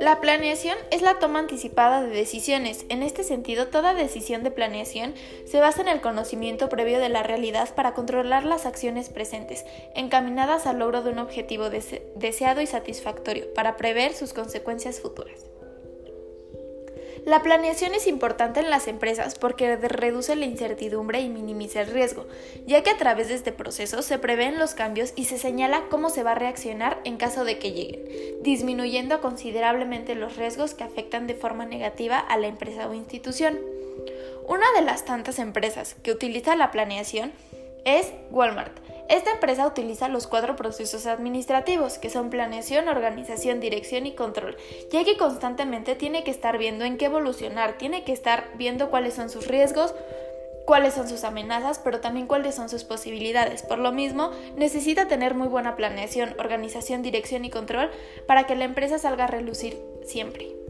La planeación es la toma anticipada de decisiones. En este sentido, toda decisión de planeación se basa en el conocimiento previo de la realidad para controlar las acciones presentes, encaminadas al logro de un objetivo deseado y satisfactorio, para prever sus consecuencias futuras. La planeación es importante en las empresas porque reduce la incertidumbre y minimiza el riesgo, ya que a través de este proceso se prevén los cambios y se señala cómo se va a reaccionar en caso de que lleguen, disminuyendo considerablemente los riesgos que afectan de forma negativa a la empresa o institución. Una de las tantas empresas que utiliza la planeación es Walmart, esta empresa utiliza los cuatro procesos administrativos, que son planeación, organización, dirección y control, ya que constantemente tiene que estar viendo en qué evolucionar, tiene que estar viendo cuáles son sus riesgos, cuáles son sus amenazas, pero también cuáles son sus posibilidades. Por lo mismo, necesita tener muy buena planeación, organización, dirección y control para que la empresa salga a relucir siempre.